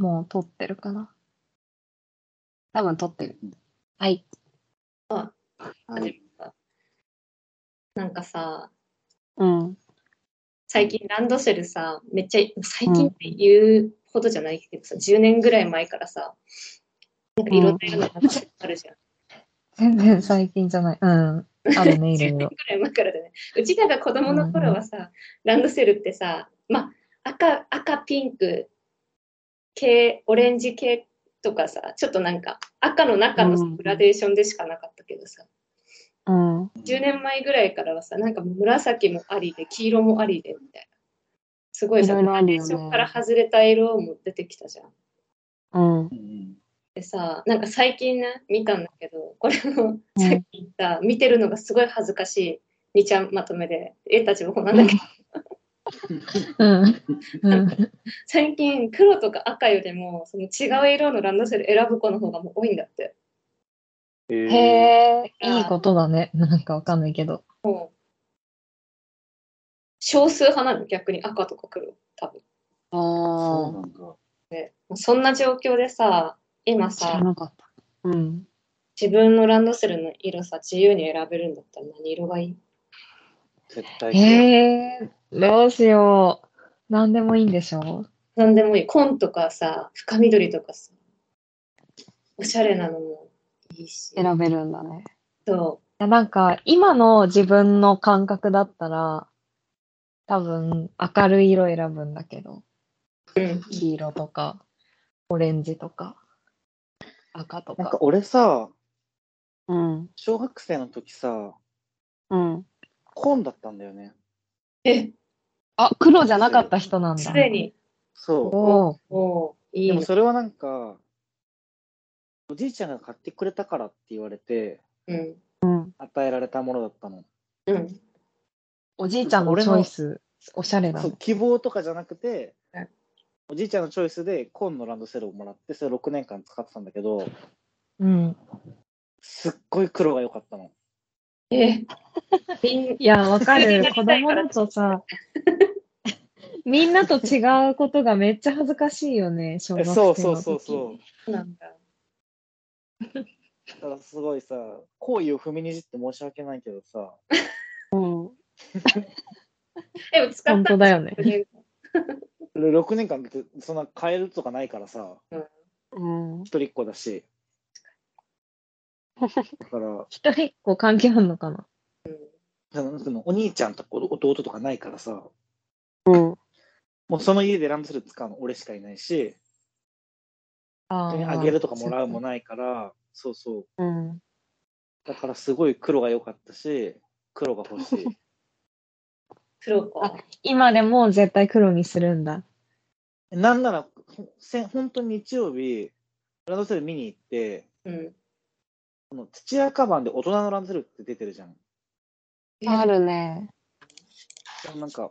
もう撮ってるかな。多分撮ってる。はい。あ、はい。なんかさ、うん。最近ランドセルさ、めっちゃ、最近って言うほどじゃないけどさ、10年ぐらい前からさ、なんかいろんな色のランドセルあるじゃん。全然最近じゃない。うん。あるね、い10ろいろ。年ぐらい前からだね。うちらが子供の頃はさ、ランドセルってさ、まあ、赤、赤、ピンク、系、オレンジ系とかさ、ちょっとなんか赤の中のグラデーションでしかなかったけどさ、うん。10年前ぐらいからはさ、なんか紫もありで、黄色もありでみたいな。すごいさ、グラデーションから外れた色も出てきたじゃん。うん。うんでさ、なんか最近ね、見たんだけど、これもうんさっき言った、見てるのがすごい恥ずかしい2ちゃんまとめで、絵たちもなんだけど、うん。うん。最近黒とか赤よりも、その違う色のランドセル選ぶ子の方がもう多いんだって。へへえ。え、いいことだね。なんかわかんないけど。少数派なの、逆に赤とか黒、多分。そうあなんだ。でもうそんな状況でさ、今あ。知らさ、なかった。うん。自分のランドセルの色さ、自由に選べるんだったら何色がいい？絶対そう。どうしよう。なんでもいいんでしょ何でもいい。紺とかさ、深緑とかさ、おしゃれなのもいいし。選べるんだね。そいやなんか、今の自分の感覚だったら、多分明るい色選ぶんだけど、う。うん。黄色とか、オレンジとか、赤とか。なんか俺さ、うん。小学生の時さ、うん。紺だったんだよね。え、あ、黒じゃなかった人なんだ。すでに。そおーお。いいのでも。それはなんか、おじいちゃんが買ってくれたからって言われて、うん。うん。与えられたものだったの。うん。おじいちゃんのチョイス、おしゃれだね。そう希望とかじゃなくてうん、おじいちゃんのチョイスで紺のランドセルをもらって、それ6年間使ってたんだけど、うん。すっごい黒が良かったの。え、いや、わかる。や子供だとさ、みんなと違うことがめっちゃ恥ずかしいよね、小学生の時。そうそうそうそう。なんだ。だからすごいさ、好意を踏みにじって申し訳ないけどさ、うん。でも使った本当だよね。6 年間ってそんな変えるとかないからさ、うん。一人っ子だし。だから、一人っ子関係あるのかな？そのそのお兄ちゃんとか弟とかないからさ、うん。もうその家でランドセル使うの俺しかいないし、ああげるとかもらうもないから、そうそう。うん。だからすごい黒が良かったし、黒が欲しい。黒か。今でも絶対黒にするんだ。なんなら、ほせ本当に日曜日、ランドセル見に行って、うん。この土屋カバンで大人のランドセルって出てるじゃん。あるね。なんか、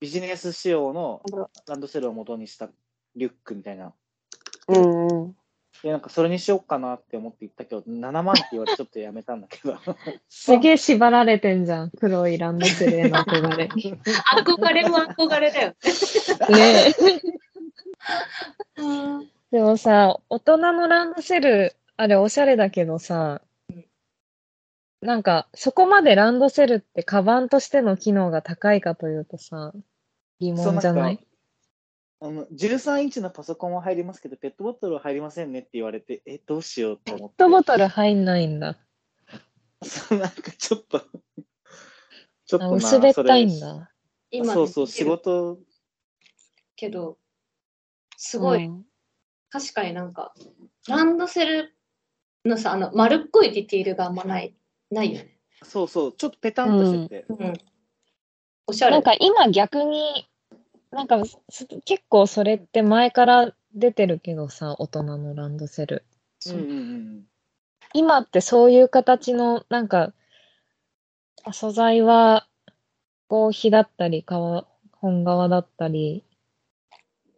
ビジネス仕様のランドセルを元にしたリュックみたいな。うんうん。で、なんかそれにしよっかなって思って行ったけど、7万って言われてちょっとやめたんだけど。すげえ縛られてんじゃん。黒いランドセルへの憧れ。ね憧れも憧れだよ。え。でもさ、大人のランドセル、あれおしゃれだけどさ、なんか、そこまでランドセルってカバンとしての機能が高いかというとさ、疑問じゃない？あの13インチのパソコンは入りますけど、ペットボトルは入りませんねって言われて、え、どうしようと思って。ペットボトル入んないんだ。そうなんかちょっと、ちょっと薄べったいんそだ。れ。今そうそう、仕事、けど、すごい、うん確かになんか、ランドセルのさ、あの、丸っこいディティールがあんまない、ないよね。そうそう、ちょっとペタンとしてて。うん。おしゃれ。なんか今逆に、なんかす結構それって前から出てるけどさ、大人のランドセル。うんうんうん。今ってそういう形の、なんか、素材は合皮だったり、革、本革だったり、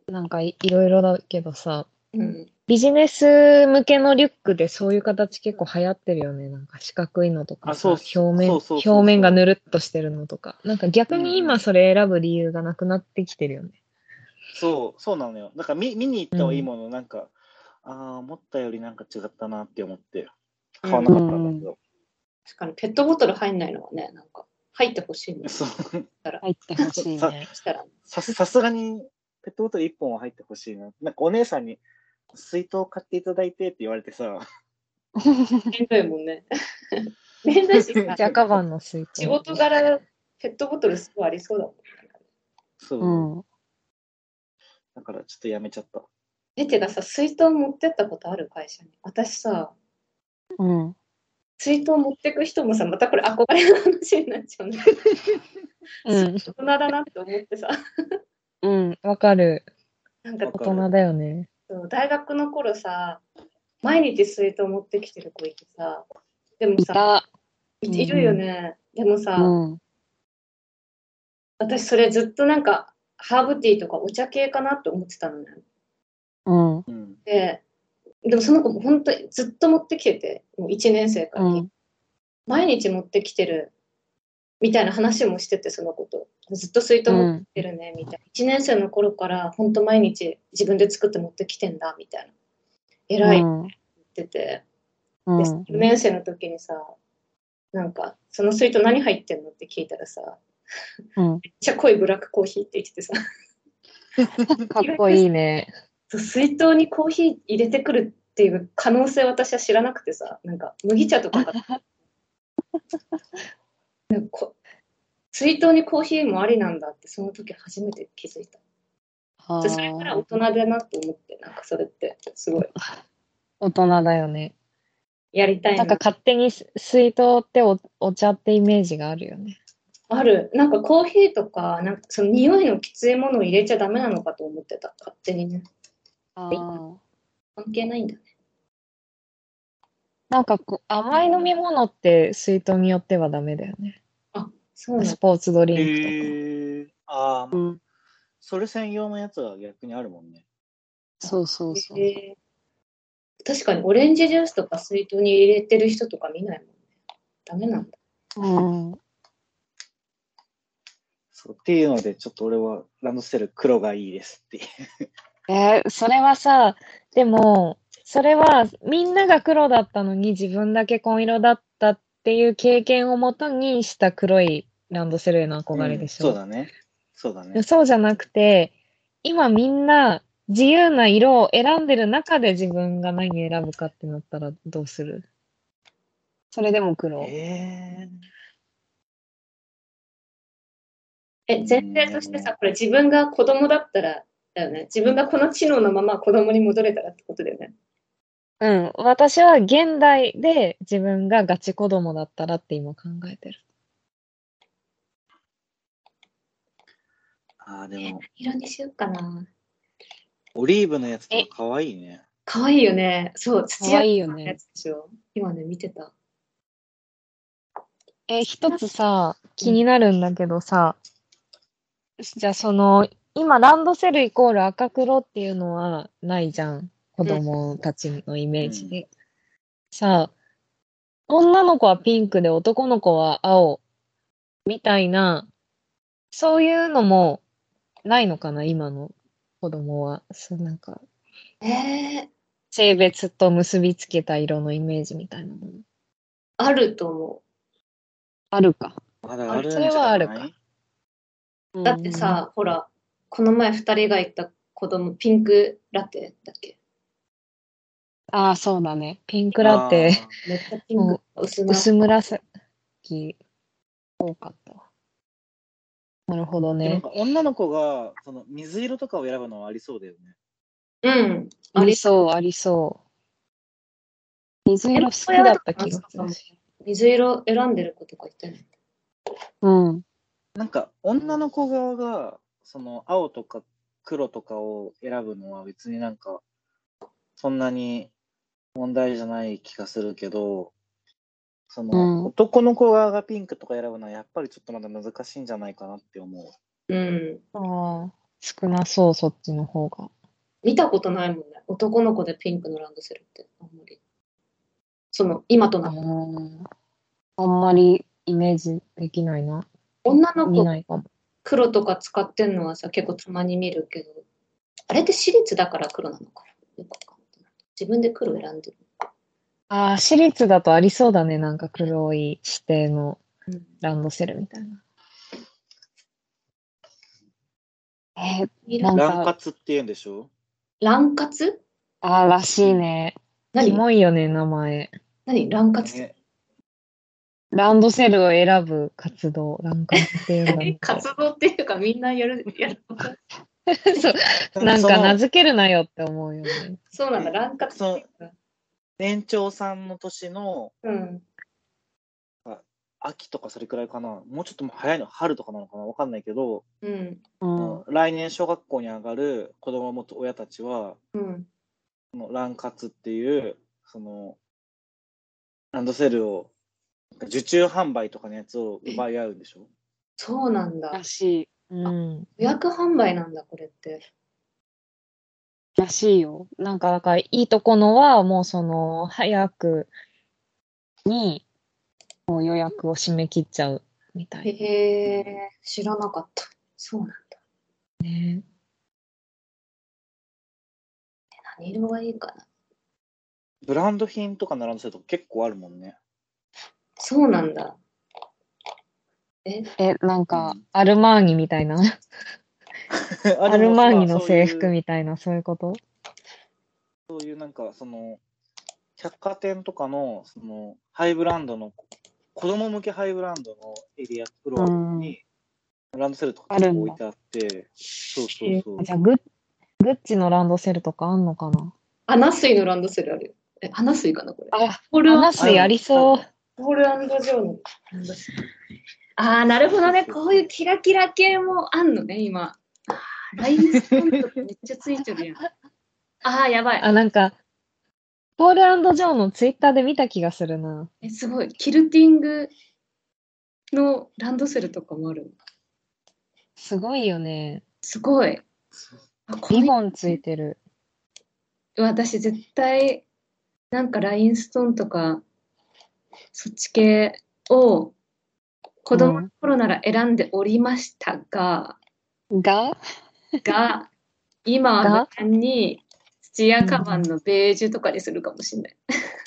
なんかいいろいろだけどさ、うん。ビジネス向けのリュックでそういう形結構流行ってるよね。なんか四角いのとか表面、表面がぬるっとしてるのとか。なんか逆に今それ選ぶ理由がなくなってきてるよね。そう、そうなのよ。だから見見に行ったはいいもの、なんか、ああ、思ったよりなんか違ったなって思って、買わなかったんだけど。確かにペットボトル入んないのはね、なんか入ってほしいね。そう入ってほしいね。したら、ささすがにペットボトル1本は入ってほしいな。なんかお姉さんに水筒買っていただいてって言われてさ、めんどいもんね。めんどいしさ、じゃカバンの水筒。仕事柄ペットボトルすごいありそうだもん。そう、うん。だからちょっとやめちゃった。え、てかさ、水筒持ってったことある会社に。私さ、うん。水筒持ってく人もさ、またこれ憧れの話になっちゃうんだけど、うん。大人だなって思ってさ、うん。わかる。なんかわかる大人だよね。そう大学の頃さ、毎日水筒持ってきてる子いてさ、でもいさ、た。いいるよね。でもさ、うん。私それずっとなんか、ハーブティーとかお茶系かなって思ってたのね。うん。うん。で、でもその子も本当にずっと持ってきてて、もう1年生から、うん。毎日持ってきてるみたいな話もしてて、その子と。ずっと水筒持ってるね、みたいな。1年生の頃から本当毎日自分で作って持ってきてんだ、みたいな。偉いってうん。言ってて。で、うん。4年生の時にさ、なんか、その水筒何入ってんのって聞いたらさ、うん。めっちゃ濃いブラックコーヒーって言っててさ、かっこいいね。水筒にコーヒー入れてくるっていう可能性私は知らなくてさ、なんか麦茶とかか なんかこ水筒にコーヒーもありなんだってその時初めて気づいた。それから大ー人だなと思って、なんかそれってすごい 大人だよね。やりたいななんか。勝手にす水筒っておお茶ってイメージがあるよね。ある。なんかコーヒーとか、なんかその匂いのきついものを入れちゃダメなのかと思ってた。勝手にね。あ関係ないんだね。なんかこう甘い飲み物って水筒によってはダメだよね。そうなんだス。ポーツドリンクへえ。ああ、とか。うん。それ専用のやつが逆にあるもんね。そうそうそう。へー確かにオレンジジュースとか水筒に入れてる人とか見ないもんね。ダメなんだ。うん。そうっていうので、ちょっと俺はランドセル黒がいいですっていう。えーそれはさ、でも、それはみんなが黒だったのに自分だけ紺色だったっていう経験をもとにした黒いランドセルへの憧れでしょ。うんそうだね。そうだね。そうじゃなくて、今みんな自由な色を選んでる中で自分が何選ぶかってなったらどうする？それでも黒。ええ、前提としてさ、これ自分が子供だったら、だよね。自分がこの知能のまま子供に戻れたらってことだよね。うん。私は現代で自分がガチ子供だったらって今考えてる。ああ、でも、色にしようかな。オリーブのやつとか可愛いね。かわいいよね。そう、土可愛いよね屋のやつでしょ。今ね、見てた。え、一つさ、気になるんだけどさ、じゃあその、今ランドセルイコール赤黒っていうのはないじゃん。子供たちのイメージで。さあ、女の子はピンクで男の子は青みたいな、そういうのもないのかな、今の子供は。そうなんか、えー、性別と結びつけた色のイメージみたいなもの。あると思あるか。まだあるんじそれはゃあるか。だってさ、ほら、この前二人が行った子供、ピンクラテだっけ？ああ、そうだね。ピンクラテ、めっちゃピンク、薄紫多かったわ。なるほどね。でもなんか女の子がその水色とかを選ぶのはありそうだよね。うん。ありそう、ありそう。水色好きだった気がするし。水色選んでる子とかいたね。うん。なんか女の子側がその青とか黒とかを選ぶのは別になんかそんなに問題じゃない気がするけど、その、うん男の子側がピンクとか選ぶのはやっぱりちょっとまだ難しいんじゃないかなって思う。うん。ああ、少なそう、そっちの方が。見たことないもんね。男の子でピンクのランドセルって。あんまり。その、今となって。うんあんまりイメージできないな。女の子。黒とか使ってんのはさ、結構たまに見るけど、あれって私立だから黒なのかなよくわかんない自分で黒選んでる。ああ、私立だとありそうだね。なんか黒い指定のうんランドセルみたいな。えー、いるなんかラン活って言うんでしょ？乱活？あーらしいね。キ何モいよね、名前。何？乱活？ってねランドセルを選ぶ活動、ラン活っていうんだえみたい活動っていうかみんなやる、やるの？か そう。なんか名付けるなよって思うよね。そうなんだ、乱活。年長さんの年のうん。秋とかそれくらいかな。もうちょっともう早いの、春とかなのかなわかんないけど、うん。うん。来年小学校に上がる子供を持つ親たちは、うん。そのラン活っていう、その、ランドセルを、受注販売とかのやつを奪い合うんでしょ？そうなんだら。しい。うん。予約販売なんだ、これって。らしいよ。なんか、だから、いいとこのは、もうその、早くに、もう予約を締め切っちゃうみたいへえ、知らなかった。そうなんだ。ね。何色がいいかな。ブランド品とかのランドセルとか結構あるもんね。そうなんだ。え、え、なんかうん、アルマーニみたいな。アアルマーニの制服みたいな、そういうこと？そういうなんか、その、百貨店とかの、その、ハイブランドの、子供向けハイブランドのエリア、フロアに、ランドセルとか結構置いてあって、そうそうそう。じゃあグッ、グッチのランドセルとかあんのかな？アナスイのランドセルあるよ。え、アナスイかな、これ。あ、ポールアナスイありそう。ポールジョーのランドセル。ああ、なるほどね。こういうキラキラ系もあんのね、今。あーラインスタンプめっちゃついてるやん。ああ、やばい。あ、なんか、ポールジョーのツイッターで見た気がするな。え、すごい。キルティングのランドセルとかもある。すごいよね。すごい。あこれリボンついてる。私絶対、なんかラインストーンとか、そっち系を子供の頃なら選んでおりましたが、が？が、今はが？無難に土屋カバンのベージュとかにするかもしれない。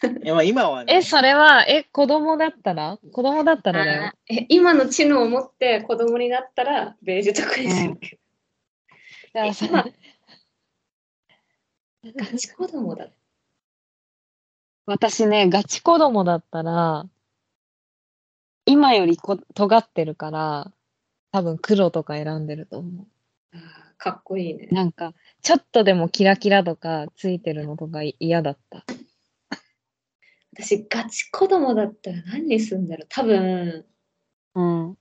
いやまあ今はね、え、それは、え、子供だったら？子供だったらだよ。え今の知能を持って子供になったらベージュとかにする。ガチ子供だ。私ね、ガチ子供だったら、今よりこ尖ってるから、多分黒とか選んでると思あーかっこいいねう。。なんか、ちょっとでもキラキラとかついてるのとか嫌だった。私ガチ子供だったら何にするんだろう多分、うん。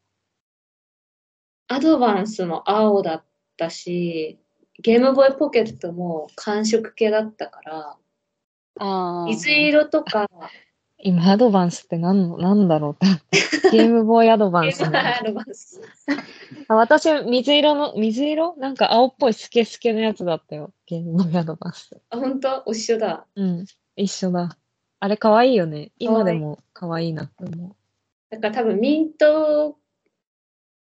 アドバンスも青だったし、ゲームボーイポケットも寒色系だったから、ああ。水色とか、今、アドバンスって何の、なんだろうって。ゲームボーイアドバゲームボンスね、ーイアドバンス。あ私、水色の、水色？なんか青っぽいスケスケのやつだったよ。ゲームボーイアドバンス。あ、本当？一緒だ。うん。一緒だ。あれ可愛いよね。今でも可愛いなって思だから多分ミント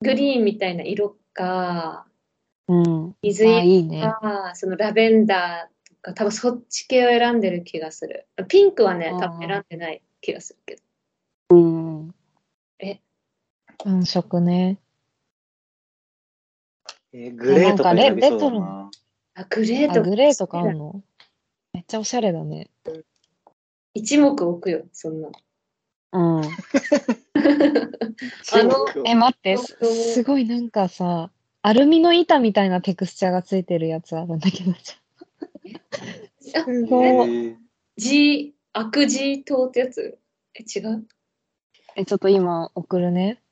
グリーンみたいな色か、う。うん。水あ、いい色ね。か、そのラベンダーとか、多分そっち系を選んでる気がする。ピンクはね、多分選んでない気がするけど。うん。え？寒色ね。えーグレーとか選びそうだなんかレレトな。あ、グレーあ、とグレーとかあるの？めっちゃおしゃれだね。一目置くよ、そんな。うん。あのえ、待って、すごいなんかさ、アルミの板みたいなテクスチャーがついてるやつあるんだけど、あ すえごい。ー G、悪 G 灯ってやつ？え、違う？え、ちょっと今送るね。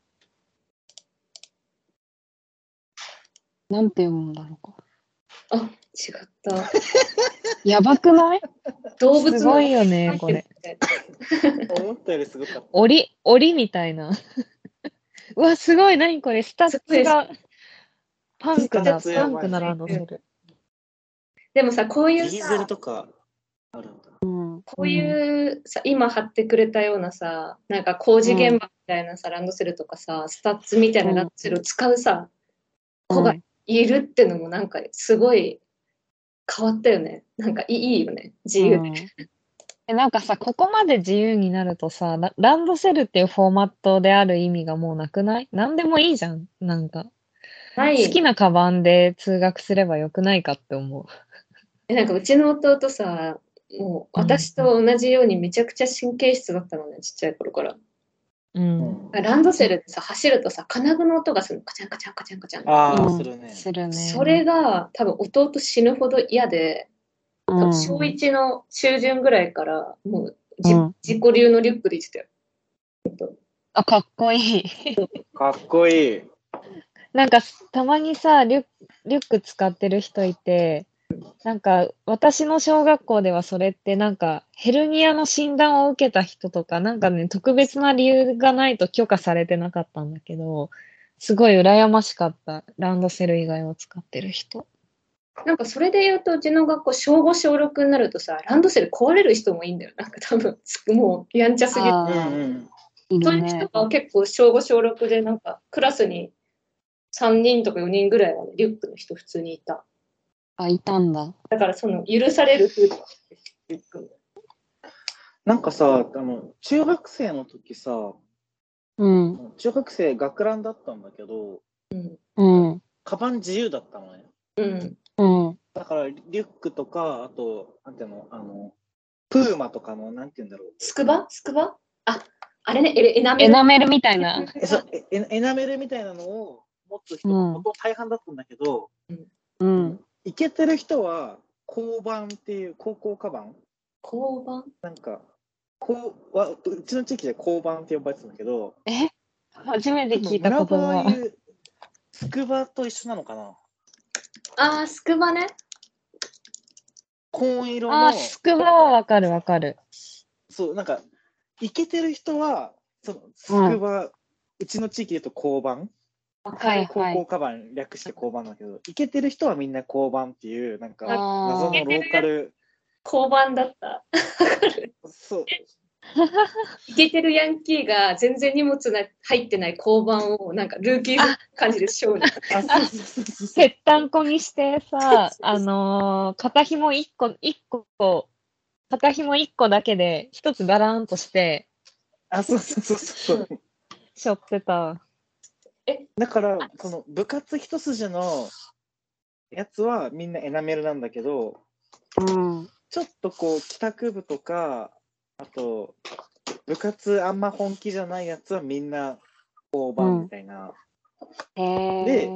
なんて読むんだろうか。あ、違った。やばくない？動物のすごいよね、これ。思ったよりすごかった。檻、檻みたいな。うわ、すごい、何これ、スタッツが、パンクな、パンクなランドセル。でもさ、こういうディーゼルさ、とかあるんだ。うん。こういうさ、今貼ってくれたようなさ、なんか工事現場みたいなさ、ランドセルとかさ、スタッズみたいなランドセルを使うさ、子がいるってのもなんかすごい変わったよね。なんかいいよね。自由で。うんえなんかさ、ここまで自由になるとさ、ラランドセルっていうフォーマットである意味がもうなくない？何でもいいじゃん。なんか。好きなカバンで通学すればよくないかって思う。えなんかうちの弟さ、もう私と同じようにめちゃくちゃ神経質だったのね、ちっちゃい頃から。うん。ランドセルってさ、走るとさ、金具の音がするの。カチャンカチャンカチャンカチャン。ああ、うんするね。するね。それが多分弟死ぬほど嫌で、多うん分小1の中旬ぐらいから、もうじ、うん自己流のリュックで行ってたよ。ほんとあ、かっこいい。かっこいい。なんか、たまにさ、リュッリュック使ってる人いて、なんか、私の小学校ではそれってなんか、ヘルニアの診断を受けた人とか、なんかね、特別な理由がないと許可されてなかったんだけど、すごい羨ましかった。ランドセル以外を使ってる人。なんかそれで言うと、うちの学校、小5、小6になるとさ、ランドセル壊れる人もいいんだよ。なんか多分、もうやんちゃすぎる。あうんうん。いそういう人が結構小5、小6でなんかクラスに3人とか4人ぐらいはね、リュックの人普通にいた。あ、いたんだ。だからその許される風土なんかさ、あの、中学生の時さ、うん。中学生学ランだったんだけど、うん。カバン自由だったのね。うん。うん。だから、リュックとか、あと、なんていうの、あの、プーマとかの、なんていうんだろう。スクバ？スクバ？あ、あれね、エエナメル。エナメルみたいな。えそエエナメルみたいなのを持つ人がうん大半だったんだけど、うん。イケてる人は、交番っていう高校カバン？交番？なんか、こうはうちの地域で交番って呼ばれてたんだけど、え？初めて聞いた言村場は葉。言うスクバと一緒なのかな？あー、スクバね。紺色の。あ、、スクバはわかるわかる。そう、なんか、イケてる人は、そのスクバ、うちの地域で言うと交番、はいはい高校。カバン略して交番だけど、イケてる人はみんな交番っていう、なんか、謎のローカル、交番だった。そう、イケてるヤンキーが全然荷物が入ってない交番をなんかルーキーズ感じでショーに。あ、そうそうそうそうぺったんこにしてさ、あのー肩紐一個、一個、肩紐一個だけで一つだらーんとして、あ、そうそうそうそう。しょってた。だから、その部活一筋のやつはみんなエナメルなんだけど、うん。ちょっとこう、帰宅部とか、あと、部活あんま本気じゃないやつはみんな交番みたいな。へえで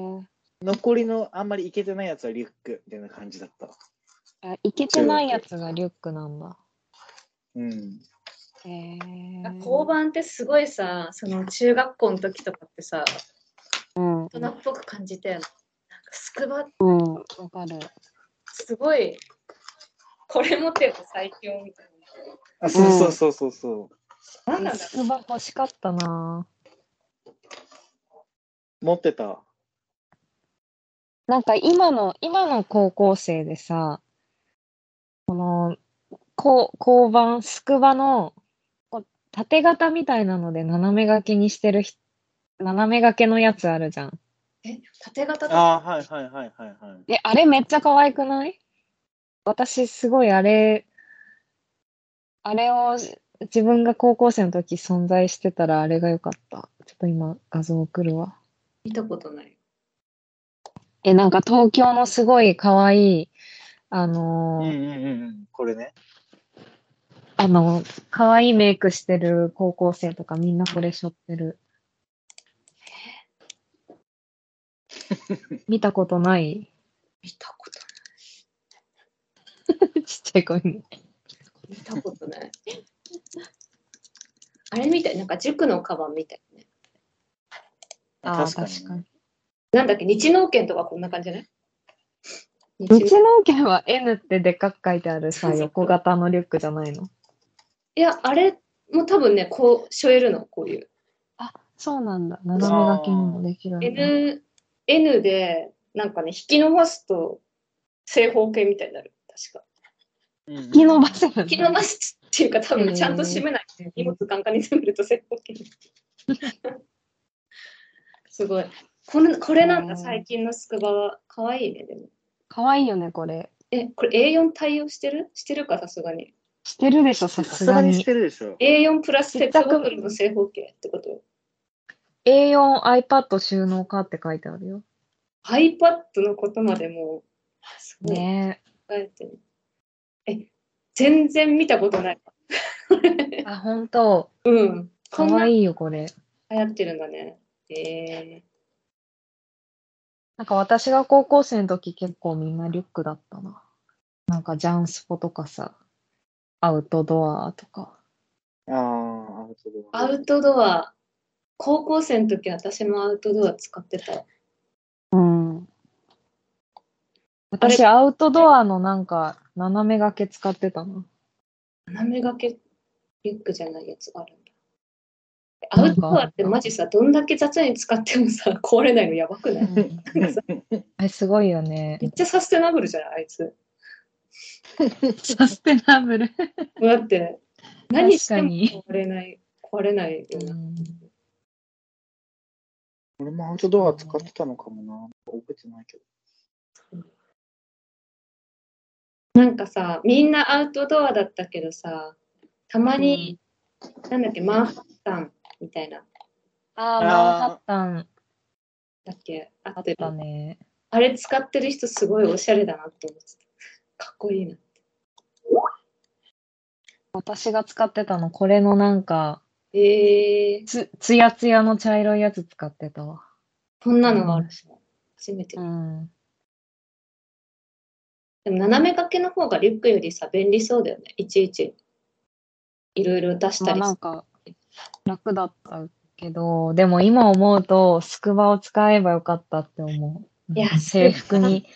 残りのあんまりイケてないやつはリュックみたいな感じだった。あ。いけてないやつがリュックなんだ。うん。へえ交番ってすごいさ、その中学校の時とかってさ、うん。大人っぽく感じたよね。なんかスクバうん。わかる。すごい、これ持ってると最強みたいあ、そうそうそうそうそう。な。なんなんだスクバ欲しかったな持ってた。なんか今の、今の高校生でさ、この、こう交番、スクバの、こう縦型みたいなので斜め掛けにしてる人、斜め掛けのやつあるじゃん。え、縦型とああ、はいはいはいはいはい。え、あれめっちゃ可愛くない？私すごいあれ、あれを自分が高校生の時存在してたらあれが良かった。ちょっと今画像送るわ。見たことない。え、なんか東京のすごい可愛い、あのーうんうんうんうん。これね。あの、可愛いメイクしてる高校生とかみんなこれ背負ってる。見たことない見たこと ちっちゃい子に。ない。見たことない。あれみたい、なんか塾のカバンみたいね。ああ、確かに。なんだっけ、日農研とかこんな感じじゃない？日日農研は N ってでっかく書いてあるさ、横型のリュックじゃないの？いや、あれも多分ね、こう、背負えるの、こういう。あ、そうなんだ。斜め掛けにもできるんだ。N、N で、なんかね、引き伸ばすと正方形みたいになる。確か。引引き伸ばせるんだ引き伸ばすっていうか、多分ちゃんと締めないと荷物カンカンに詰めると正方形に。すごい。これこれなんだ、へー最近のスクバは。かわいいね、でも。かわいいよね、これ。え、これ A4 対応してる？してるか、さすがに。してるでしょ、さすがにし。てるでしょ。A4 プラスペットボトルの正方形ってこと？A4 iPad 収納かって書いてあるよ。?iPad のことまでもう、すごいね考え。え、全然見たことない。え。あ、ほんと。うん。かわいいよ、これ。行ってるんだね。えなんか私が高校生の時結構みんなリュックだったな。なんかジャンスポとかさ、アウトドアとか。ああ、アウトドー、ア。アウトドア、高校生の時私もアウトドア使ってた。うん。私、アウトドアのなんか、斜め掛け使ってたな。斜め掛けリュックじゃないやつがあるんだ。アウトドアってマジさ、どんだけ雑に使ってもさ、壊れないのやばくない？あれすごいよねめ。っちゃサステナブルじゃない？あいつ。サステナブル。だって、何しても確壊れない、壊れないような。俺もアウトドア使ってたのかもな。覚えてないけど。なんかさ、みんなアウトドアだったけどさ、たまに、なんだっけ、マンハッタンみたいな、あー、あーマンハッタンだっけ、ああっってるたね。あれ使ってる人すごいおしゃれだなって思ってた。かっこいいな。私が使ってたの、これのなんか、えー、つ、つやつやの茶色いやつ使ってたわ。こんなのがあるし、初めて。ん。でも斜め掛けの方がリュックよりさ、便利そうだよね。いちいち、いろいろ出しまあたりすなんか、楽だったけど、でも今思うと、スクバを使えばよかったって思う。いや制服に、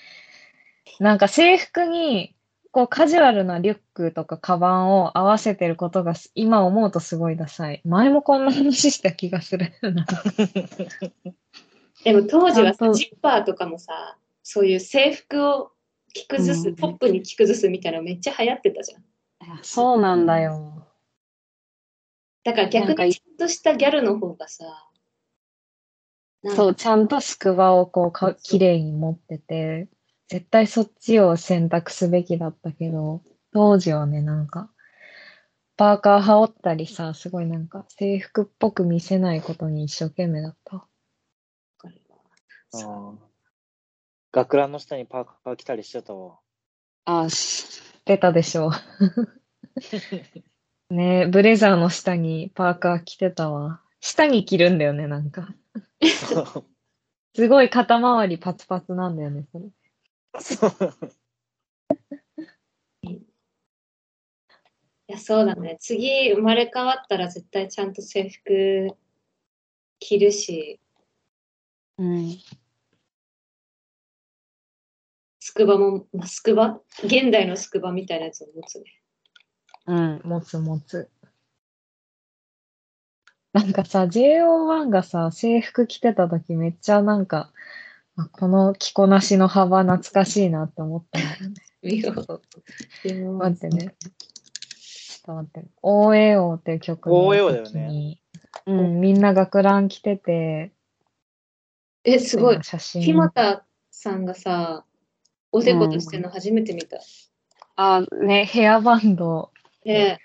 なんか制服に、こうカジュアルなリュックとかカバンを合わせてることがす今思うとすごいダサい。前もこんな話した気がする。でも当時はジッパーとかもさ、そういう制服を着崩す、うんトップに着崩すみたいなのめっちゃ流行ってたじゃん。そうなんだよ。だから逆にちゃんとしたギャルの方がさ、そう、ちゃんとスクバをこうか、綺麗に持ってて、絶対そっちを選択すべきだったけど、当時はね、なんか、パーカー羽織ったりさ、すごいなんか制服っぽく見せないことに一生懸命だった。あー学ランの下にパーカー着たりしてたわ。あ、知ってたでしょう。ねブレザーの下にパーカー着てたわ。下に着るんだよね、なんか。すごい肩周りパツパツなんだよね、それ。いや、そうだね。次生まれ変わったら絶対ちゃんと制服着るし、うん。スクバも、まあ、スクバ？現代のスクバみたいなやつを持つね。うん、持つ持つ。なんかさ、JO1 がさ、制服着てた時めっちゃなんか、あこの着こなしの幅懐かしいなって思ったんだよね。見よ待ってね。ちょっと待って。OAO っていう曲の OAO だよ時ねに、うん、みんな学ラン着てて、え、すごい。写真。木俣さんがさ、おでことしてるの初めて見た。あ、ね、ヘアバンド、で、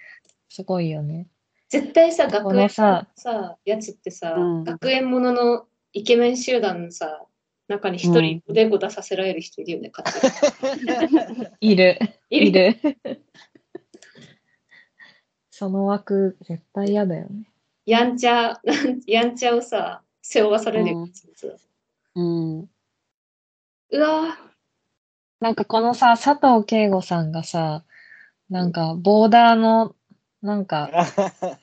すごいよね。絶対さ、学こ園ののささ、やつってさ、うん学園もののイケメン集団のさ、中に一人おでこ出させられる人いるよね、勝手に いる。いいる。その枠、絶対嫌だよね。やんちゃ、やんちゃをさ、背負わされるよ、実はうん。うわなんかこのさ、佐藤圭吾さんがさ、なんかボーダーの、なんか、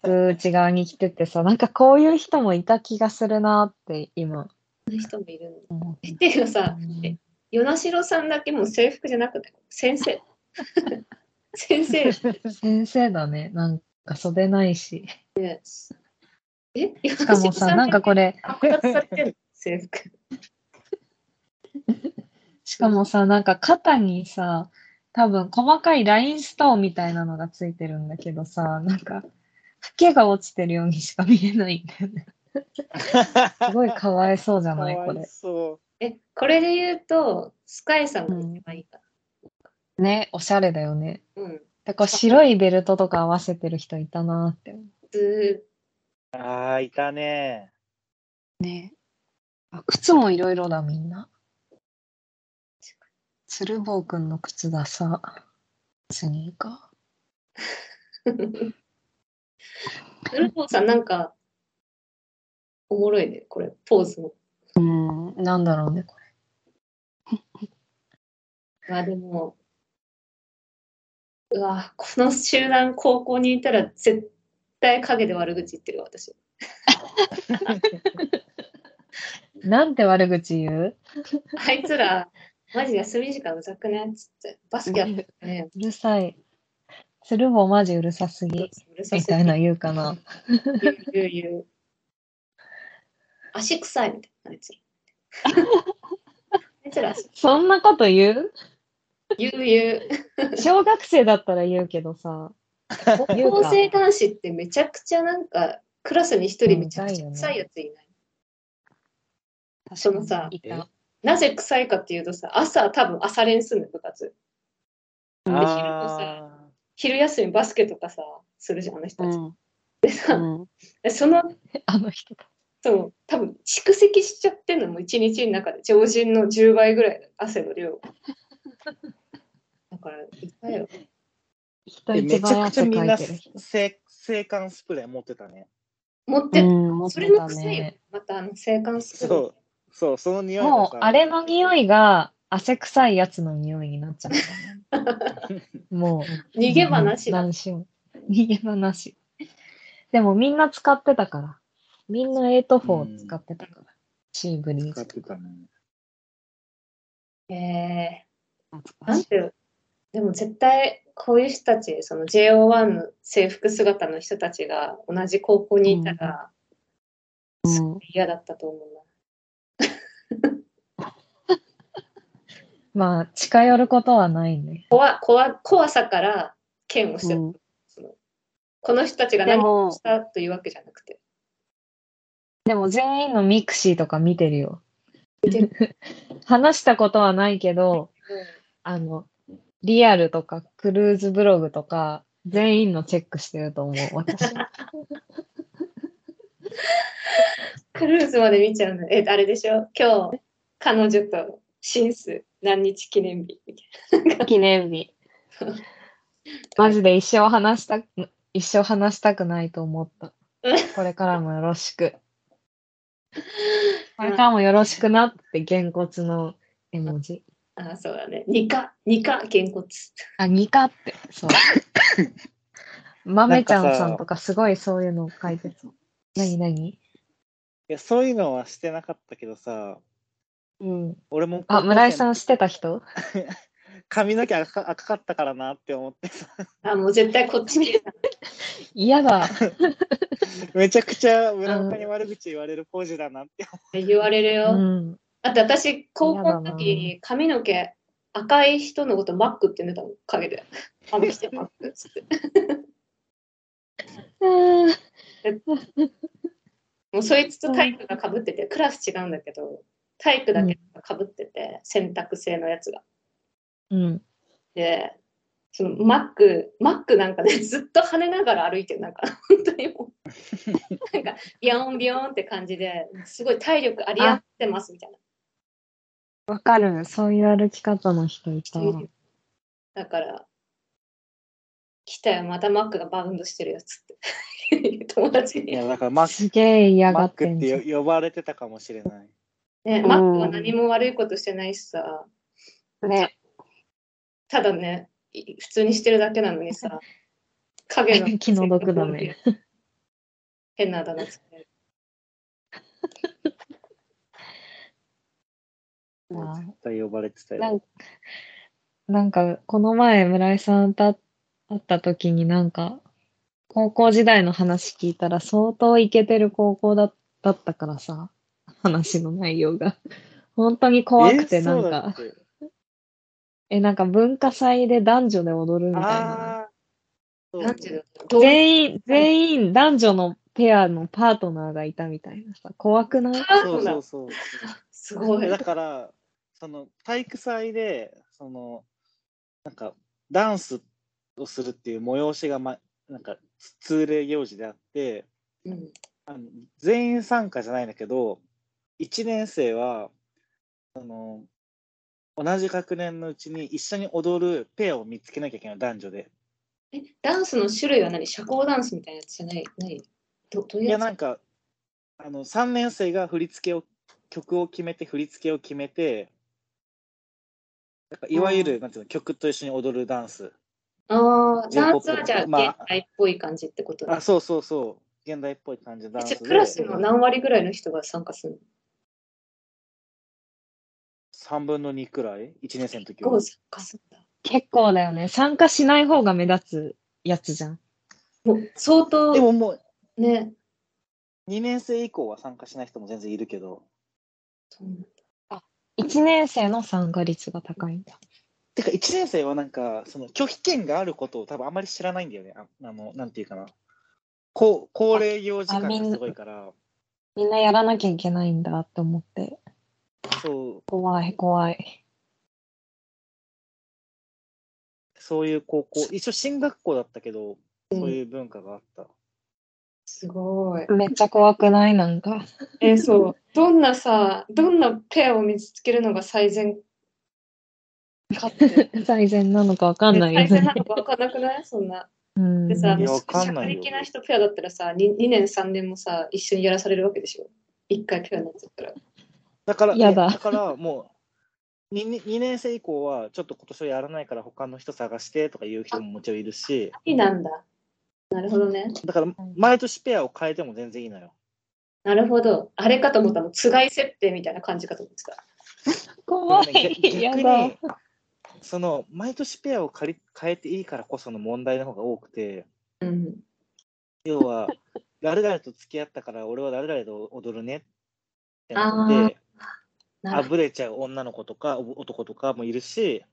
内側に来ててさ、なんかこういう人もいた気がするなって今な人もいるの。思っていうか さ、え与那城さんだけもう制服じゃなくて、先生。先生。先生だね。なんか袖ないし。えししかもさ、なんかこれ、制服。しかもさ、なんか肩にさ、多分細かいラインストーンみたいなのがついてるんだけどさ、なんか、フケが落ちてるようにしか見えないんだよね。すごいかわいそうじゃないこれ。そえ、これで言うと、スカイさんが一番いいかね、おしゃれだよね。うん。だから白いベルトとか合わせてる人いたなってああ、いたね。う。ね。あ靴もいろいろだ、みんな。鶴房くんの靴ださ。スニーカー。ルルポさんなんか、おもろいね、これ、ポーズも。ー。うん、なんだろうね、こ まあでも、うわ、この集団高校にいたら絶対陰で悪口言ってるよ私。れ。なんて悪口言う？あいつら、マジ休み時間うざくねっつって、バスケやってるね。うるさい。鶴房マジうるさすぎ。うるさすぎみたいな言うかな。言う言う。足臭いみたいな、あいつら。あいつらそんなこと言う？言う言う。小学生だったら言うけどさ。高校生男子ってめちゃくちゃなんか、クラスに一人めちゃくちゃ臭いやついない？そのさ。なぜ臭いかっていうとさ、朝多分朝練すんの部活。うんあ昼休みバスケとかさ、するじゃん、あの人たち。うん。でさ、うんその、あの人だ。そう、多分蓄積しちゃってんのも一日の中で常人の10倍ぐらいの汗の量。だから、いたよ。め一ちゃくちゃみんな。制制汗スプレー持ってたね。持って、それも臭いよね。。またあの、性感スプレーそう。そう、その匂いもう、あれの匂いが汗臭いやつの匂いになっちゃったね。もう。逃げ場なしだ。何しも。逃げ場なし。でもみんな使ってたから。みんな8-4使ってたから。シーブリーズ。使ってたね。えー、なんて、でも絶対、こういう人たち、その JO1 の制服姿の人たちが同じ高校にいたら、うん嫌だったと思う まあ、近寄ることはないね。怖怖怖さから敬遠してる、うんそのこの人たちが何をしたというわけじゃなくて。でも全員のミクシーとか見てるよ。見て話したことはないけど、あの、リアルとかクルーズブログとか、全員のチェックしてると思う、私。クルーズまで見ちゃうの。え、あれでしょ？今日、彼女とシンス何日記念日みたい記念日。マジで一生話したく、一生話したくないと思った。これからもよろしく。これからもよろしくなって、げんこつの絵文字。な。あ、そうだね。ニカ、ニカ、げんこつ。あ、ニカって、そう。豆ちゃなんかさんさんとかすごいそういうのを書いてそう。なになにいや、そういうのはしてなかったけどさ、うん。俺もあ、村井さんんしてた人？髪の毛赤か赤かったからなって思ってさ、あ、もう絶対こっち来る嫌だ。めちゃくちゃ村岡に悪口言われるポージだなって言われるうよ。ん。だって私、高校の時に髪の毛赤い人のことマックって呼んでたの、陰で。あ、来てマックっつって。うんもうそいつと体育がかぶってて、クラス違うんだけど、体育だけかぶってて、選択制のやつが。うん。で、そのマック、マックなんかね、ずっと跳ねながら歩いてる、なんか、本当にもう、なんか、ビヨンビヨンって感じで、すごい体力ありあってますみたいな。わかる。そういう歩き方の人いたわ。だから、来たよ、またマックがバウンドしてるやつって。友達いに。や、だからマッすげえ嫌がマックっって呼ばれてたかもしれない。ね、マックは何も悪いことしてないしさ、ね。ただね、い普通にしてるだけなのにさ、影 の気の毒だね。変なあだ名つけ絶対呼ばれてたよなん。なんか、この前、村井さんと会った時になんか、高校時代の話聞いたら相当イケてる高校だだったからさ、話の内容が。本当に怖くて、えなんか、え、なんか文化祭で男女で踊るみたいな。全員、全員男女のペアのパートナーがいたみたいなさ、怖くない？そうそうそう。すごい。だから、その体育祭で、その、なんか、ダンスをするっていう催しが、ま、なんか、通例行事であって、うん。あの全員参加じゃないんだけど、1年生は、あの、同じ学年のうちに一緒に踊るペアを見つけなきゃいけない、男女で。え、ダンスの種類は何？社交ダンスみたいなやつじゃない？ない？どどういいうや、やつなんか、あの、3年生が振り付けを、曲を決めて、振り付けを決めて、なんかいわゆる、なんていうの、曲と一緒に踊るダンス。ああ、ダンスはじゃあ、まあ。現代っぽい感じってことねあ、そうそうそう。現代っぽい感じのダンスで。クラスの何割ぐらいの人が参加するの？3分の2くらい ?1 年生の時は結構。参加するんだ。結構だよね。参加しない方が目立つやつじゃん。もう相当でももう、ね。2年生以降は参加しない人も全然いるけど。そうなんだ1年生の参加率が高いんだ。てか、1年生はなんか、その拒否権があることを多分あんまり知らないんだよね。ああの、なんていうかな。こう恒例行事感がすごいから、みんなやらなきゃいけないんだって思って。そう、怖い、怖い。そういう高校、一応進学校だったけど、そういう文化があった。すごい。めっちゃ怖くない？なんか。え、そう。どんなさ、どんなペアを見つけるのが最善？かって。最善なのかわかんないよ最善なね。のか分かんなくない？そんな。うんでさ、いやわかんないよ社会的な人ペアだったらさ2、2年3年もさ、一緒にやらされるわけでしょ？一回ペアになっちゃったら。だから、やだからもう2、2年生以降は、ちょっと今年はやらないから他の人探してとかいう人ももちろんいるし、いいなんだ。なるほどね。だから毎年ペアを変えても全然いいのよ。なるほど。あれかと思ったの。つがい設定みたいな感じかと思ってた。怖い。やその、毎年ペアを借り変えていいからこその問題の方が多くて、うん。要は、誰々と付き合ったから俺は誰々と踊るねってなって、あぶれちゃう女の子とかお男とかもいるし、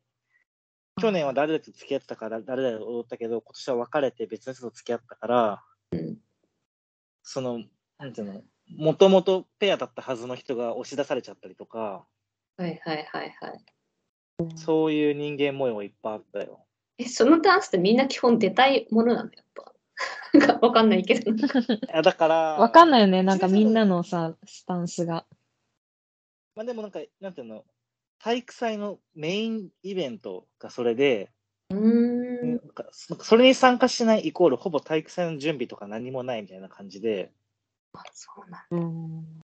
去年は誰々と付き合ってたから誰々と踊ったけど、今年は別れて別の人と付き合ったから、うんその、なんていうの、もともとペアだったはずの人が押し出されちゃったりとか、はいはいはいはい。そういう人間模様いっぱいあったよ。え、そのダンスってみんな基本出たいものなの？やっぱ。なんかわかんないけど。いやだから、わかんないよね。なんかみんなのさ、スタンスが。まあでもなんか、なんていうの、体育祭のメインイベントがそれで、うーんなん。かそそれに参加しないイコールほぼ体育祭の準備とか何もないみたいな感じで、あそうなんうん。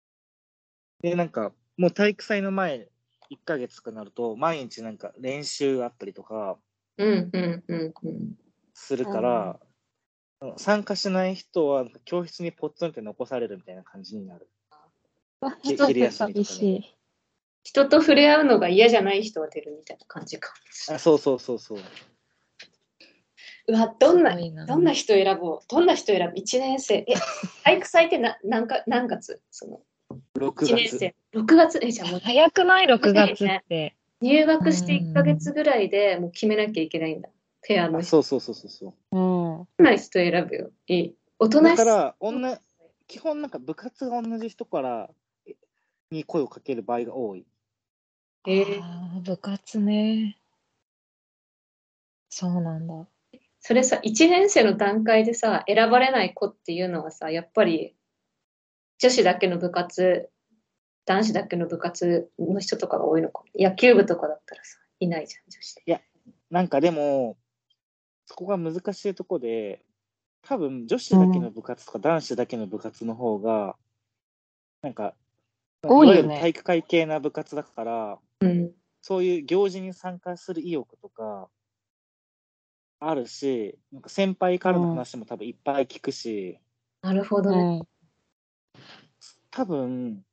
で、なんか、もう体育祭の前、1ヶ月とかなると、毎日なんか練習あったりとかうんうんうんうん。するから、参加しない人は教室にポツンって残されるみたいな感じになる。ち昼休みとかね 寂しい。人と触れ合うのが嫌じゃない人は出るみたいな感じか。あそうそうそうそう。うわ、どんななどんな人選ぼう？どんな人選ぶ ?1 年生。え、体育祭ってな何か何月？その6 ?1 年月。生。6月？え、じゃあもう早くない ?6 月って。入学して1ヶ月ぐらいでもう決めなきゃいけないんだ。ペアの人。あそうそうそうそうそう。うん。どんな人選ぶよ？いい。大人だから、女、基本なんか部活が同じ人からえに声をかける場合が多い。えーあー部活ね。そうなんだ。それさ、1年生の段階でさ、選ばれない子っていうのはさ、やっぱり女子だけの部活、男子だけの部活の人とかが多いのか。野球部とかだったらさ、いないじゃん、女子で。なんかでも、そこが難しいとこで、多分女子だけの部活とか男子だけの部活の方が、なんか、多いよね体育会系な部活だから、うん。そういう行事に参加する意欲とか、あるし、なんか先輩からの話も多分いっぱい聞くし、なるほどね。多分、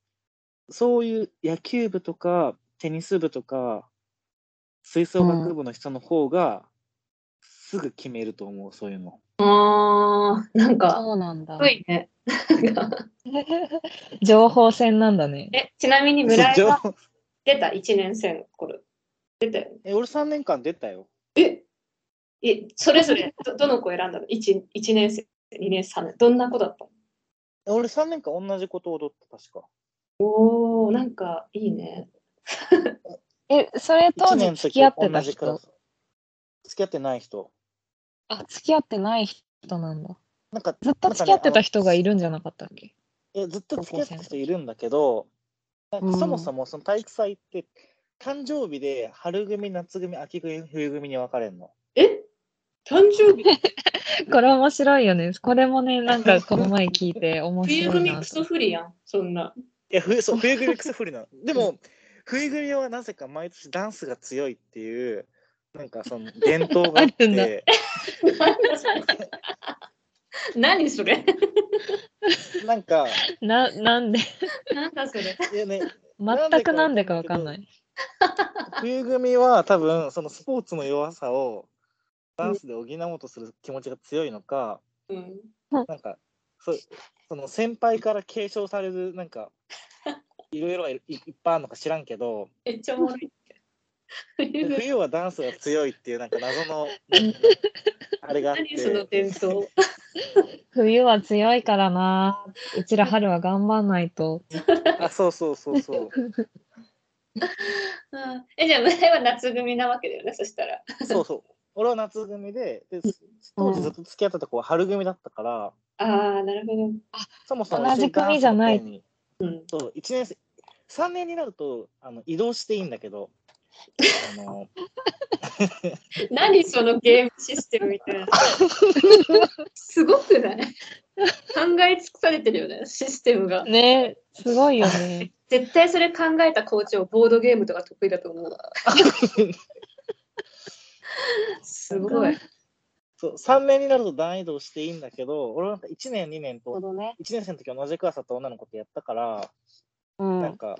そういう野球部とかテニス部とか吹奏楽部の人の方がすぐ決めると思う、そういうの。あー、なんか、そうなんだす。ごいね。情報戦なんだね。え、ちなみに村井そうは出た ?1 年生の頃。出たよね。え俺3年間出たよ。え、え、それぞれど、どの子選んだの ?1、一年生、2年、3年。どんな子だったの？俺3年間同じこと踊った、確か。おー、なんかいいね。え、それ当1時時付き合ってた人？付き合ってない人。あ、付き合ってない人なんだ。なんか、ずっと付き合ってた人がいるんじゃなかったっけ？えずっと付き合ってた人いるんだけど、そもそもその体育祭って、誕生日で春組、夏組、秋組、冬組に分かれるの？え？誕生日？これ面白いよね。これもね、なんかこの前聞いて面冬白いな組クソ不利やん、そんな。いや、冬そう冬組クソ不利なの。でも、冬組はなぜか毎年ダンスが強いっていう、なんかその伝統があっ あるんだて、何それ？なんか、な、なんで、なんだそれ？いやね、全くなんでかわかんない。冬組は多分そのスポーツの弱さをダンスで補おうとする気持ちが強いのか、うん。なんかそその先輩から継承されるなんかいろいろいいっぱいあるのか知らんけどめっちゃおもろい。冬はダンスが強いっていうなんか謎のあれがあっ何そのて伝統。冬は強いからな。うちら春は頑張んないと。あそうそうそうそう うんえ、じゃあ、村井は夏組なわけだよね、そしたら。そうそう俺は夏組でで当時ずっと付き合ってた子は春組だったから、ああ、なるほど。そもそも同じ組じゃないうん。そう1年生3年になるとあの移動していいんだけどあの何そのゲームシステムみたいな。すごくない？考え尽くされてるよね、システムが。ねすごいよね。絶対それ考えた校長、ボードゲームとか得意だと思うわ。すごい。そう3年になると段移動していいんだけど俺はなんか1年2年とどね。1年生の時同じクラスだった女の子とやったから、うん。なんか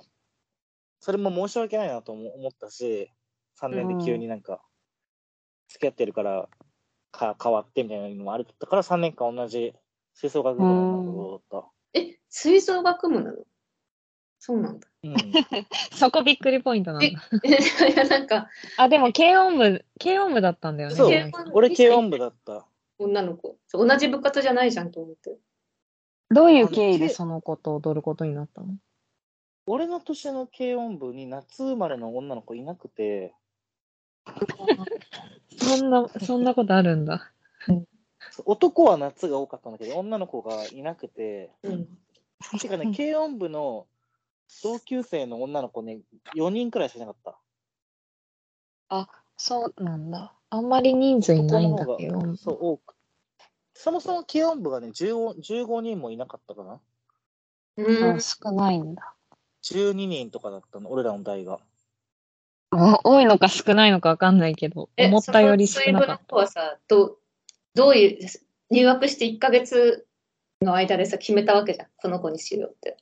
それも申し訳ないなとも思ったし3年で急になんか付き合ってるからか変わってみたいなのもあるったから3年間同じ吹奏楽部のだっえ、吹奏楽部なの？そうなんだ。た。うん そこびっくりポイントなんだ。いや、なんか、あ、でも軽音部、軽音部だったんだよね。そう俺軽音部だった。女の子。同じ部活じゃないじゃんと思って。どういう経緯でその子と踊ることになったの？俺の年の軽音部に夏生まれの女の子いなくて、そんな、そんなことあるんだ。男は夏が多かったんだけど、女の子がいなくて、うん。てかね、軽音部の同級生の女の子ね、4人くらいしかいなかった。そうなんだ。あんまり人数いないんだけどそう、多く。そもそも軽音部がね、15, 15人もいなかったかな。うんあ、少ないんだ。12人とかだったの、俺らの代が。お多いのか少ないのかわかんないけど、え思ったより少なかっそういう部の子はさ、どう、どういう、入学して1ヶ月の間でさ、決めたわけじゃん。この子にしようって。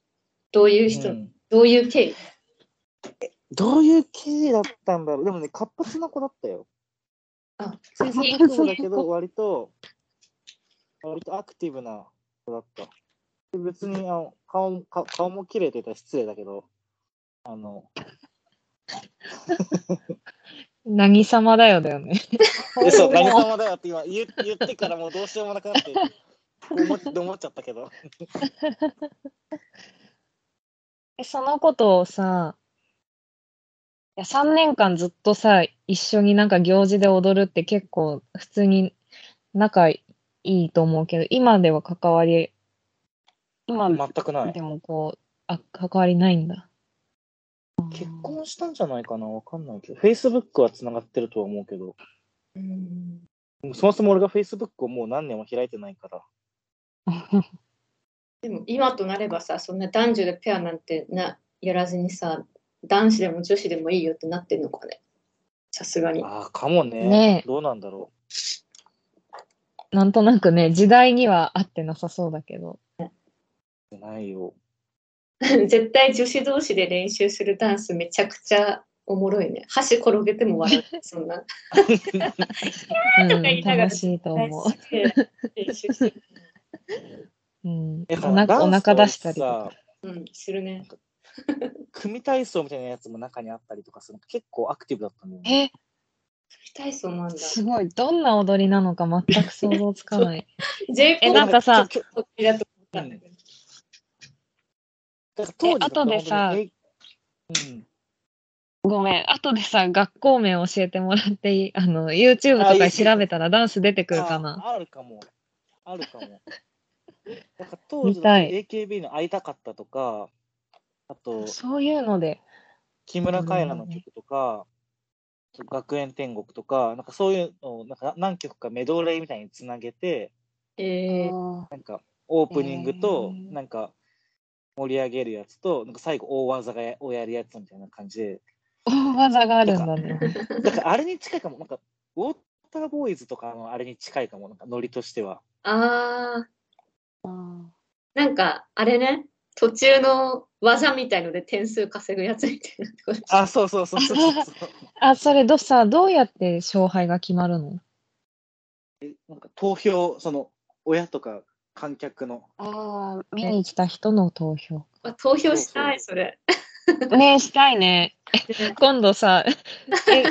どういう人、うんどういう経緯？どういう経緯だったんだろう。でもね、活発な子だったよ。あ、吹奏楽部だけど、割と、割とアクティブな子だった。で別にあの顔顔も綺麗って言ったら失礼だけど、あの、た。何様だよだよね。えそう、何様だよって今言言ってからもうどうしようもなくなって、思っ思っちゃったけど。えそのことをさ、いや3年間ずっとさ、一緒になんか行事で踊るって結構普通に仲いいと思うけど、今では関わり、今全くない。でもこう、あ、関わりないんだ。結婚したんじゃないかな？わかんないけど、Facebook は繋がってるとは思うけど、うんそもそも俺が Facebook をもう何年も開いてないから。でも今となればさ、そんな男女でペアなんてなやらずにさ、男子でも女子でもいいよってなってんのかね。さすがに。ああ、かもね。ねえどうなんだろなんとなくね、時代には合ってなさそうだけど。う。ないよ。絶対女子同士で練習するダンスめちゃくちゃおもろいね。箸転げても笑う。そんな。うん、言 いながら楽しいと思う。練習してる。うん、えおなお腹出したりとか。さ、うん、するね。組体操みたいなやつも中にあったりとかする結構アクティブだったんだよね。え、体操なんだ。すごい。どんな踊りなのか全く想像つかない。えなんかさだと思ったんだけど。だから当時だと後でさうん。ごめん。後でさ、学校名教えてもらっていい？あの、YouTube とかで調べたらダンス出てくるかな？ああるかも。あるかも。なんか当時 AKB の会いたかったとか、あと、そういうので。木村カエラの曲とか、学園天国とか、なんかそういうのをなんか何曲かメドレーみたいにつなげて、えー、なんかオープニングとなんか盛り上げるやつと、なんか最後大技がやをやるやつみたいな感じで、大技があるんだね。だからあれに近いかも、なんかウォーターボーイズとかのあれに近いかも、なんかノリとしては。あー、あなんか、あれね、途中の技みたいので点数稼ぐやつみたいなあ、そうそうそうそうそう。あ、それどさ、どうやって勝敗が決まるの？なんか投票、その親とか観客の。ああ、見に来た人の投票。あ投票したい、それ。ねえ、したいね。今度さ、え、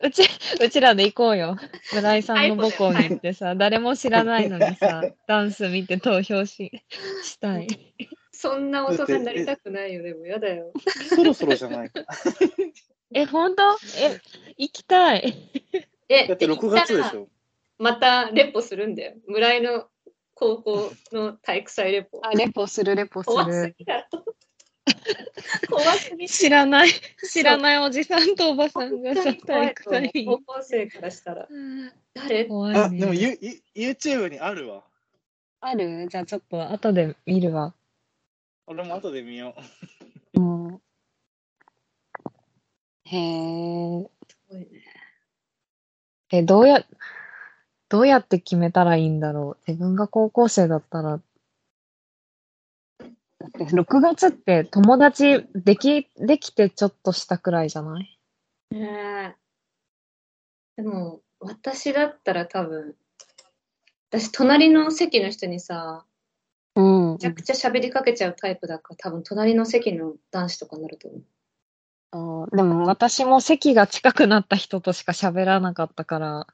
うち、うちらで行こうよ。村井さんの母校に行ってさ、誰も知らないのにさ、ダンス見て投票し、したい。そんな大人になりたくないよ、でもやだよ。そろそろじゃないか。え、本当？え、行きたい。え、だって6月でしょ。またレポするんだよ。村井の高校の体育祭レポ。あ、レポする、レポす怖する。ぎだろ。怖すぎ知らない、知らないおじさんとおばさんがさ、体育祭に高。校生からしたら。うん誰？あ、怖いね。でもユユ YouTube にあるわ。ある？じゃあちょっと後で見るわ。俺も後で見よう。うん。へえ。すごいね。え、どうや、どうやって決めたらいいんだろう？自分が高校生だったら。だって6月って友達でき、できてちょっとしたくらいじゃない？ねえでも、私だったら多分、私、隣の席の人にさ、うんめちゃくちゃ喋りかけちゃうタイプだから、多分隣の席の男子とかになると思う。あーでも私も席が近くなった人としか喋らなかったから、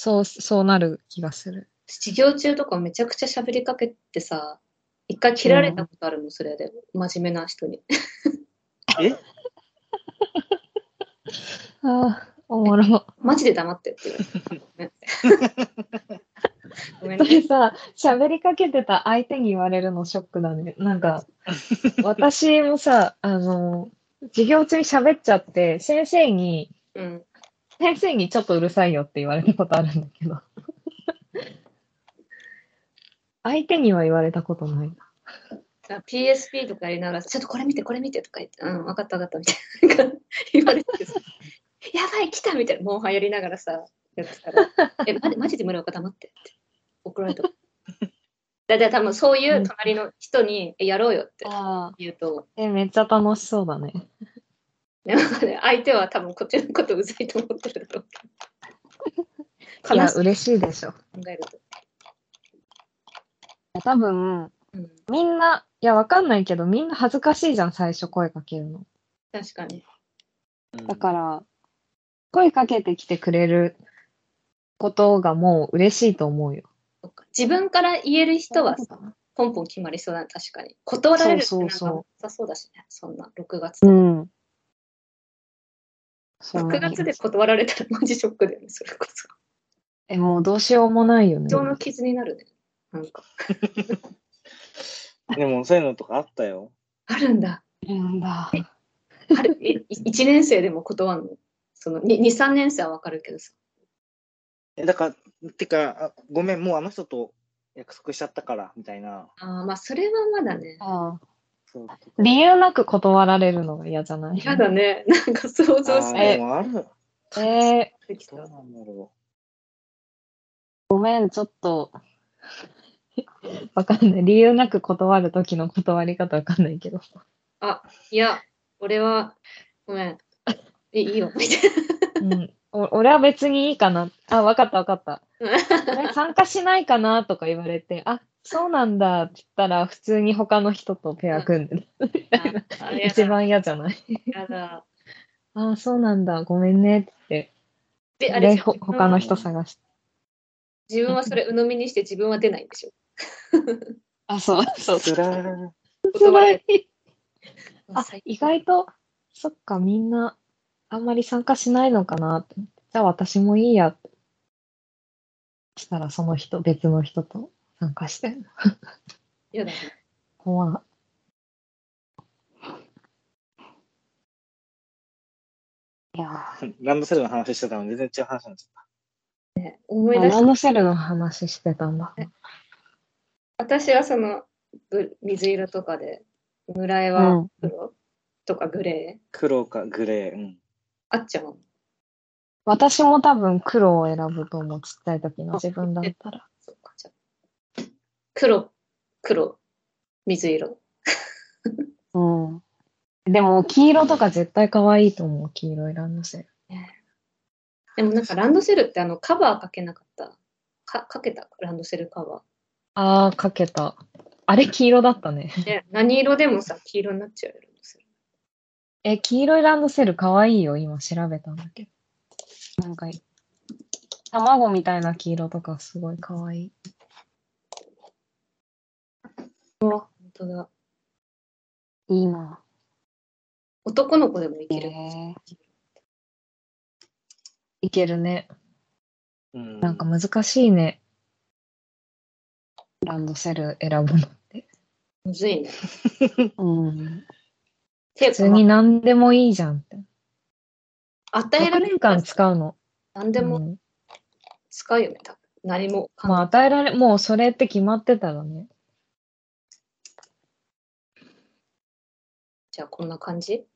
そう、そうなる気がする。授業中とかめちゃくちゃ喋りかけてさ、一回切られたことあるもん、それで。真面目な人に。え？ああ、おもろ。マジで黙ってって言われて。ごめんね。それさ、喋りかけてた相手に言われるのショックだね。なんか、私もさ、あの、授業中に喋っちゃって、先生に、うん。先生にちょっとうるさいよって言われたことあるんだけど。相手には言われたことないな。あ PSP とかやりながら、ちょっとこれ見て、これ見てとか言って、うん、分かった分かったみたいな言われてさ、やばい、来たみたいな、モンハンやりながらさ、やってたら、え、マジマジで村岡黙ってって怒られた。だいたい多分そういう隣の人に、えやろうよって。言うと、え、めっちゃ楽しそうだね。相手は多分こっちのことうざいと思ってるだろうけど。いや、嬉しいでしょ。考えると。多分、うん、みんな、いや、わかんないけど、みんな恥ずかしいじゃん、最初声かけるの。確かに。だから、声かけてきてくれることがもう嬉しいと思うよ。自分から言える人はさ、ポンポン決まりそうだね、確かに。断られるってなんかそうそうそうなさそうだしね、そんな、6月とか。ん。そう6月で断られたらマジショックだよね、それこそ。え、もうどうしようもないよね。人の傷になるね。なんか。でもそういうのとかあったよ。あるんだ。なんだ。あるえ1年生でも断るの？その 2, 3年生はわかるけどさ。えだから、てか、あごめん、もうあの人と約束しちゃったから、みたいな。あーまあ、それはまだね。ああ理由なく断られるのが嫌じゃない？嫌だね。なんか想像してある。えー、なんだろごめん、ちょっと。わかんない。理由なく断るときの断り方わかんないけど。あ、いや、俺は、ごめん。え、いいよ。みたいうん。お俺は別にいいかな。あ、わかったわかった。参加しないかなとか言われて、あ、そうなんだって言ったら、普通に他の人とペア組んで。一番嫌じゃない？やだ。あ、そうなんだ。ごめんねって。で、あれ他の人探して。自分はそれ鵜呑みにして自分は出ないんでしょ。あ、そう、そうう。つらいあ最、意外と、そっか、みんな、あんまり参加しないのかなって思って。じゃあ私もいいやって。したらその人、別の人と参加してんの。やだね。怖い。いやランドセルの話してたのに全然違う話になっちゃっー、思い出しランドセルの話してたんだ。私はそのブ水色とかで、村井うはん。黒とかグレー。た。黒かグレー。うん。あっちゃん。私も多分黒を選ぶと思う。ちっちゃい時の自分だったら。黒、黒、水色。うん。でも、黄色とか絶対可愛いと思う。黄色いランドセル。でもなんかランドセルってあのカバーかけなかった？かかけた？ランドセルカバあー、かけた。あれ黄色だったね。何色でもさ、黄色になっちゃうよ、ランドセル。え、黄色いランドセル可愛いよ。今調べたんだけど。なんか、卵みたいな黄色とかすごい可愛い。本当だ。いいな。男の子でもいける。へいけるね。うん、なんか難しいね。ランドセル選ぶのって。むずいね。うん。普通に何でもいいじゃんって。6与えられる年間使うの。何でもうん使うよね、多分。何もまあ与えられ、もうそれって決まってたらね。じゃあこんな感じ？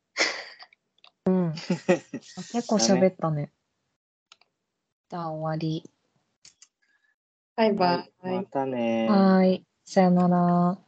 うん。結構喋ったね。じゃあ終わり。バイバイ。はいまたねー。はーい。さよなら。